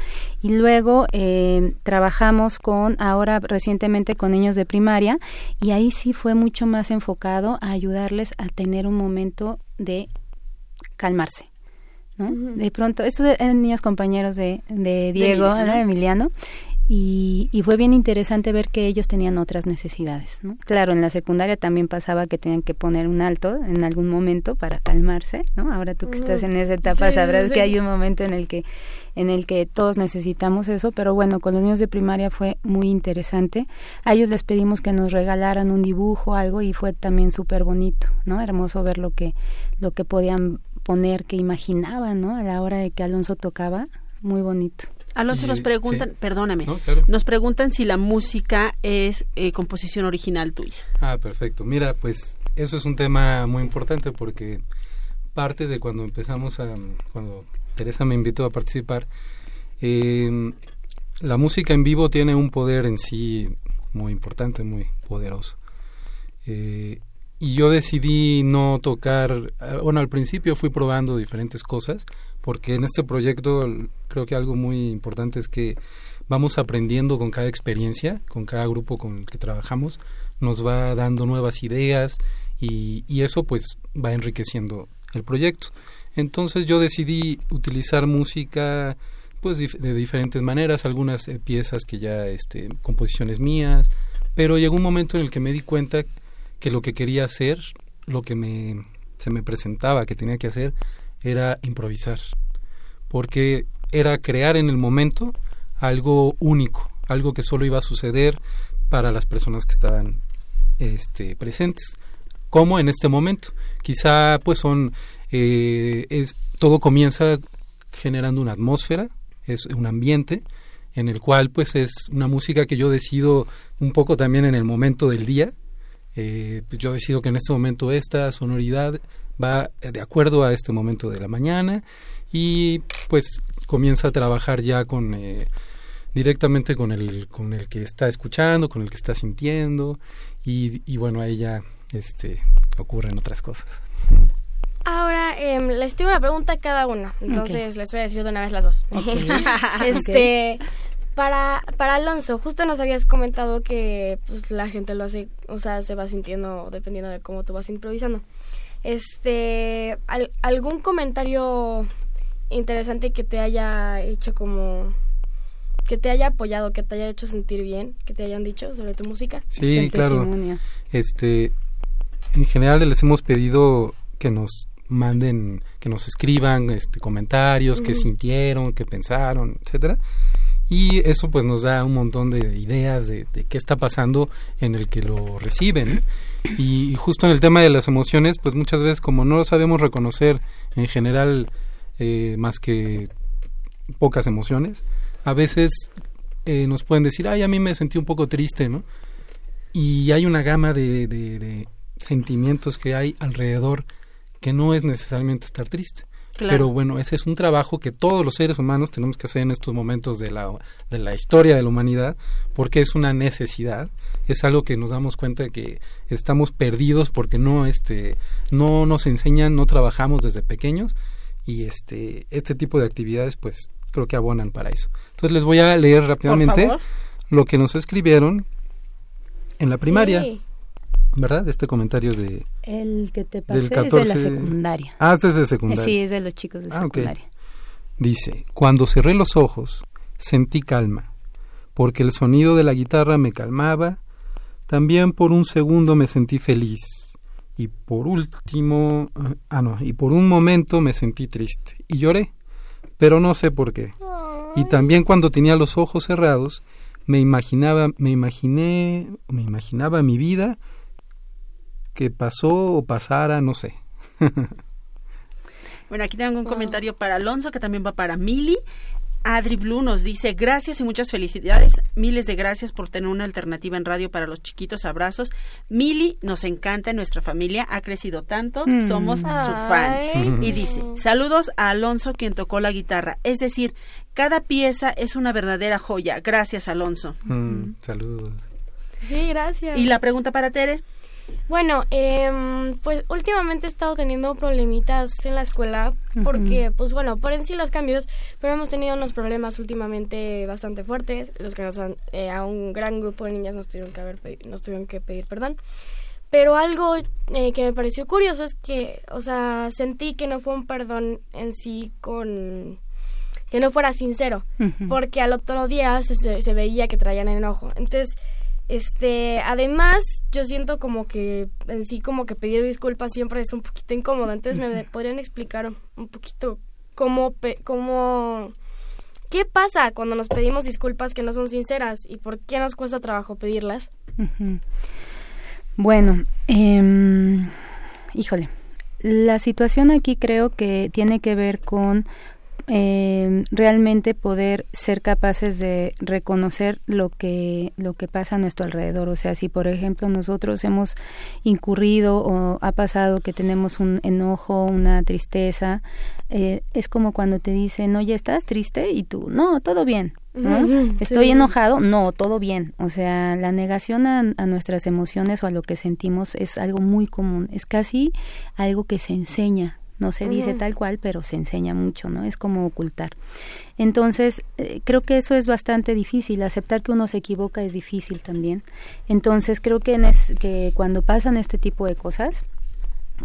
y luego eh, trabajamos con, ahora recientemente con niños de primaria y ahí sí fue mucho más enfocado a ayudarles a tener un momento de calmarse. ¿no? De pronto, estos eran niños compañeros de, de Diego, Emiliano. ¿no? de Emiliano, y, y fue bien interesante ver que ellos tenían otras necesidades. ¿no? Claro, en la secundaria también pasaba que tenían que poner un alto en algún momento para calmarse, ¿no? Ahora tú que estás Ujú. en esa etapa Sí, sabrás sí. que hay un momento en el que en el que todos necesitamos eso, pero bueno, con los niños de primaria fue muy interesante. A ellos les pedimos que nos regalaran un dibujo, algo y fue también súper bonito, ¿no? Hermoso ver lo que lo que podían poner, que imaginaban, ¿no? A la hora de que Alonso tocaba, muy bonito. Alonso, Y, nos preguntan, sí. perdóname, No, claro. nos preguntan si la música es eh, composición original tuya. Ah, perfecto. Mira, pues eso es un tema muy importante porque parte de cuando empezamos a, cuando Teresa me invitó a participar, eh, la música en vivo tiene un poder en sí muy importante, muy poderoso. Eh, y yo decidí no tocar, eh, bueno, al principio fui probando diferentes cosas, porque en este proyecto creo que algo muy importante es que vamos aprendiendo con cada experiencia, con cada grupo con el que trabajamos, nos va dando nuevas ideas y, y eso pues va enriqueciendo el proyecto. Entonces yo decidí utilizar música pues de diferentes maneras, algunas eh, piezas que ya este composiciones mías, pero llegó un momento en el que me di cuenta que lo que quería hacer, lo que me se me presentaba que tenía que hacer era improvisar, porque era crear en el momento algo único, algo que solo iba a suceder para las personas que estaban este, presentes, como en este momento. Quizá pues son, eh, es, todo comienza generando una atmósfera, es un ambiente en el cual pues es una música que yo decido un poco también en el momento del día. Eh, pues, yo decido que en este momento esta sonoridad va de acuerdo a este momento de la mañana y pues comienza a trabajar ya con eh, directamente con el con el que está escuchando, con el que está sintiendo y, y bueno ahí ya este ocurren otras cosas. Ahora em, les tengo una pregunta a cada una, entonces les voy a decir de una vez las dos. Este, para para Alonso, justo nos habías comentado que pues la gente lo hace, o sea, se va sintiendo dependiendo de cómo tú vas improvisando. Este, al- algún comentario interesante que te haya hecho como que te haya apoyado, que te haya hecho sentir bien, que te hayan dicho sobre tu música. Sí, Este claro. testimonio. Este, en general les hemos pedido que nos manden, que nos escriban este, comentarios, qué Ujú. sintieron, qué pensaron, etcétera. Y eso pues nos da un montón de ideas de, qué está pasando en el que lo reciben. Y, justo en el tema de las emociones, pues muchas veces como no lo sabemos reconocer en general eh, más que pocas emociones, a veces eh, nos pueden decir, ay, a mí me sentí un poco triste, ¿no? Y hay una gama de- de sentimientos que hay alrededor que no es necesariamente estar triste. Claro. Pero bueno, ese es un trabajo que todos los seres humanos tenemos que hacer en estos momentos de la, de la historia de la humanidad, porque es una necesidad, es algo que nos damos cuenta de que estamos perdidos porque no, este, no nos enseñan, no trabajamos desde pequeños y este, este tipo de actividades pues creo que abonan para eso. Entonces les voy a leer rápidamente lo que nos escribieron en la primaria, Sí. ¿Verdad? Este comentario es de... El que te pasé Del es de 14 la secundaria. Ah, este es de secundaria. Sí, es de los chicos de Ah, secundaria. Dice, cuando cerré los ojos, sentí calma, porque el sonido de la guitarra me calmaba, también por un segundo me sentí feliz, y por último, ah no, y por un momento me sentí triste, y lloré, pero no sé por qué. Y también cuando tenía los ojos cerrados, me imaginaba, me imaginé, me imaginaba mi vida que pasó o pasara, no sé. Bueno, aquí tengo un comentario para Alonso que también va para Mili. Adri Blue nos dice gracias y muchas felicidades, miles de gracias por tener una alternativa en radio para los chiquitos, abrazos. Mili nos encanta, nuestra familia ha crecido tanto, Mm. somos su fan. Y dice, saludos a Alonso quien tocó la guitarra, es decir, cada pieza es una verdadera joya. Gracias Alonso. Mm, saludos. Sí, gracias. Y la pregunta para Tere. Bueno, em, pues últimamente he estado teniendo problemitas en la escuela porque, pues bueno, por en sí los cambios, pero hemos tenido unos problemas últimamente bastante fuertes, los que nos han, eh, a un gran grupo de niñas nos tuvieron que, haber nos tuvieron que pedir perdón. Pero algo eh, que me pareció curioso es que, o sea, sentí que no fue un perdón en sí con que no fuera sincero, porque al otro día se, se, se veía que traían enojo. Entonces, este, además, yo siento como que en sí como que pedir disculpas siempre es un poquito incómodo. Entonces, me podrían explicar un poquito cómo, pe- cómo, qué pasa cuando nos pedimos disculpas que no son sinceras y por qué nos cuesta trabajo pedirlas. Bueno, em, híjole, la situación aquí creo que tiene que ver con em, realmente poder ser capaces de reconocer lo que lo que pasa a nuestro alrededor. O sea si por ejemplo nosotros hemos incurrido o ha pasado que tenemos un enojo una tristeza eh, es como cuando te dicen oye estás triste y tú no todo bien ¿no? Estoy enojado no todo bien o sea la negación a, a nuestras emociones o a lo que sentimos es algo muy común es casi algo que se enseña no se dice tal cual, pero se enseña mucho, ¿no? Es como ocultar. Entonces, eh, creo que eso es bastante difícil. Aceptar que uno se equivoca es difícil también. Entonces, creo que, en es- que cuando pasan este tipo de cosas,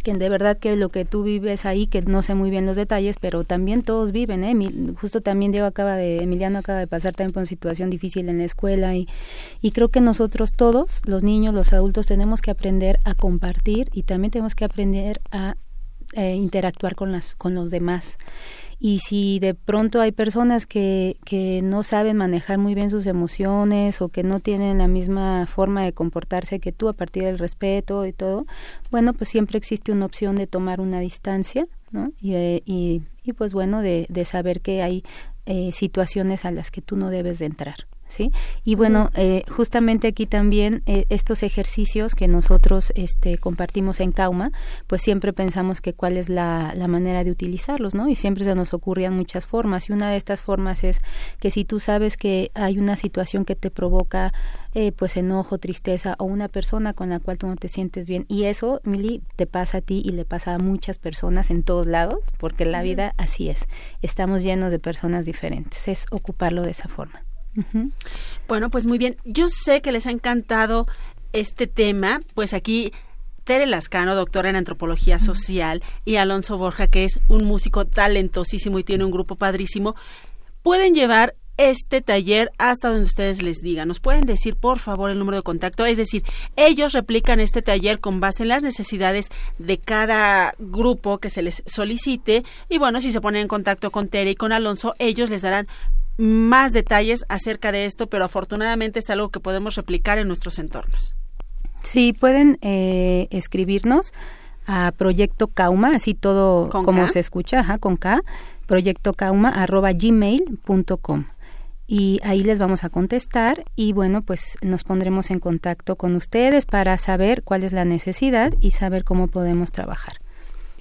que de verdad que lo que tú vives ahí, que no sé muy bien los detalles, pero también todos viven, ¿eh? Mi- justo también Diego acaba de, Emiliano acaba de pasar también por una situación difícil en la escuela y, y creo que nosotros todos, los niños, los adultos, tenemos que aprender a compartir y también tenemos que aprender a eh, interactuar con las con los demás y si de pronto hay personas que, que no saben manejar muy bien sus emociones o que no tienen la misma forma de comportarse que tú a partir del respeto y todo, bueno, pues siempre existe una opción de tomar una distancia, ¿no? Y, de- y, y pues bueno, de, de saber que hay eh, situaciones a las que tú no debes de entrar. ¿Sí? Y bueno, eh, justamente aquí también eh, estos ejercicios que nosotros este, compartimos en Cauma, pues siempre pensamos que cuál es la, la manera de utilizarlos, ¿no? Y siempre se nos ocurrían muchas formas. Y una de estas formas es que si tú sabes que hay una situación que te provoca eh, pues enojo, tristeza o una persona con la cual tú no te sientes bien, y eso, Mili, te pasa a ti y le pasa a muchas personas en todos lados, porque la vida así es. Estamos llenos de personas diferentes. Es ocuparlo de esa forma. Bueno, pues muy bien. Yo sé que les ha encantado este tema, pues aquí Tere Lascano, doctora en antropología social, y Alonso Borja, que es un músico talentosísimo y tiene un grupo padrísimo, pueden llevar este taller hasta donde ustedes les digan. ¿Nos pueden decir, por favor, el número de contacto? Es decir, ellos replican este taller con base en las necesidades de cada grupo que se les solicite. Y bueno, si se ponen en contacto con Tere y con Alonso, ellos les darán más detalles acerca de esto, pero afortunadamente es algo que podemos replicar en nuestros entornos. Sí, pueden eh, escribirnos a Proyecto Cauma, así todo ¿Con como K? se escucha, ajá, con K, proyectocauma arroba gmail.com. Y ahí les vamos a contestar y bueno, pues nos pondremos en contacto con ustedes para saber cuál es la necesidad y saber cómo podemos trabajar.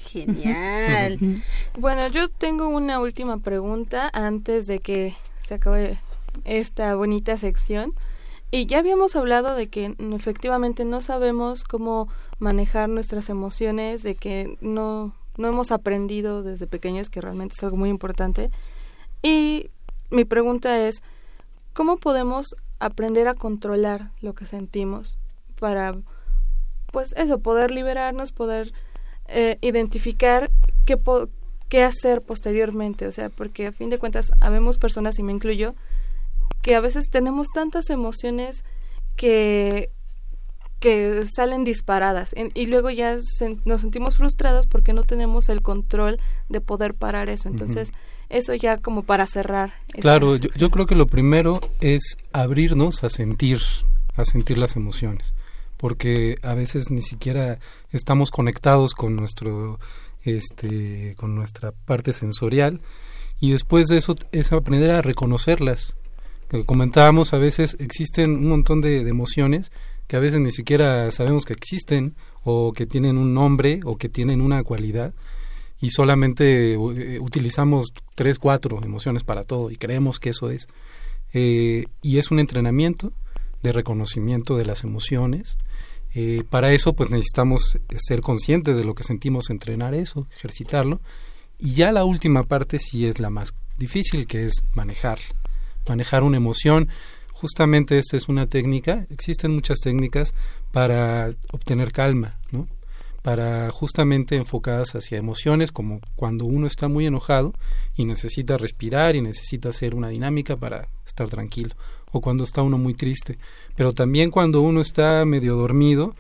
Genial. Bueno, yo tengo una última pregunta antes de que se acabe esta bonita sección. Y ya habíamos hablado de que mm, efectivamente no sabemos cómo manejar nuestras emociones, de que no, no hemos aprendido desde pequeños, que realmente es algo muy importante. Y mi pregunta es, ¿cómo podemos aprender a controlar lo que sentimos para, pues eso, poder liberarnos, poder eh, identificar qué, po- qué hacer posteriormente? O sea, porque a fin de cuentas, habemos personas, y me incluyo, que a veces tenemos tantas emociones que que salen disparadas en- y luego ya nos sentimos frustrados porque no tenemos el control de poder parar eso. Entonces, eso ya como para cerrar. Claro, yo, yo creo que lo primero es abrirnos a sentir, a sentir las emociones, porque a veces ni siquiera estamos conectados con nuestro, este, con nuestra parte sensorial y después de eso es aprender a reconocerlas. Que comentábamos, a veces existen un montón de, emociones que a veces ni siquiera sabemos que existen o que tienen un nombre o que tienen una cualidad y solamente eh, utilizamos tres, cuatro emociones para todo y creemos que eso es. Eh, y es un entrenamiento de reconocimiento de las emociones. Eh, para eso pues necesitamos ser conscientes de lo que sentimos, entrenar eso, ejercitarlo. Y ya la última parte sí es la más difícil, que es manejar. Manejar una emoción. Justamente esta es una técnica. Existen muchas técnicas para obtener calma, ¿no? para justamente enfocadas hacia emociones como cuando uno está muy enojado y necesita respirar y necesita hacer una dinámica para estar tranquilo o cuando está uno muy triste pero también cuando uno está medio dormido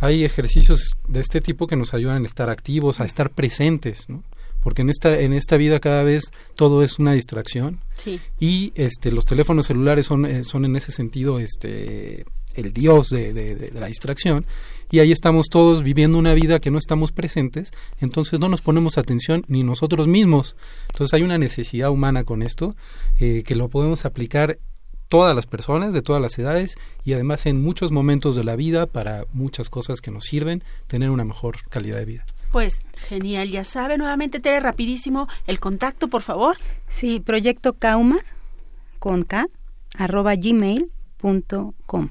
hay ejercicios de este tipo que nos ayudan a estar activos a estar presentes ¿no? porque en esta en esta vida cada vez todo es una distracción Sí. y este los teléfonos celulares son eh, son en ese sentido este el dios de, de- de- de la distracción y ahí estamos todos viviendo una vida que no estamos presentes entonces no nos ponemos atención ni nosotros mismos entonces hay una necesidad humana con esto eh, que lo podemos aplicar todas las personas de todas las edades y además en muchos momentos de la vida para muchas cosas que nos sirven tener una mejor calidad de vida Pues genial, ya sabe, nuevamente Tere, rapidísimo, el contacto, por favor. Sí, Proyecto Cauma con K arroba gmail.com.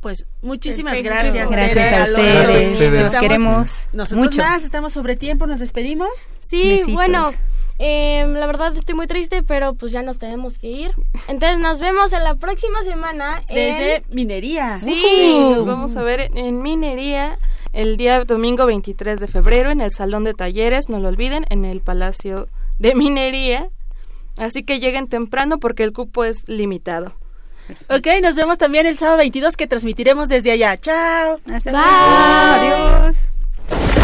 Pues muchísimas Perfecto. gracias. Gracias Tere, a ustedes. Gracias a ustedes. Los Estamos- queremos Nosotros mucho. más, estamos sobre tiempo, nos despedimos. Sí, Besitos. bueno, eh, la verdad estoy muy triste, pero pues ya nos tenemos que ir. Entonces nos vemos en la próxima semana Desde en... Minería. Sí. Nos vamos a ver en Minería el día domingo 23 de febrero en el Salón de Talleres, no lo olviden, en el Palacio de Minería. Así que lleguen temprano porque el cupo es limitado. Ok, nos vemos también el sábado 22 que transmitiremos desde allá. Chao. Hasta Bye. luego. Adiós.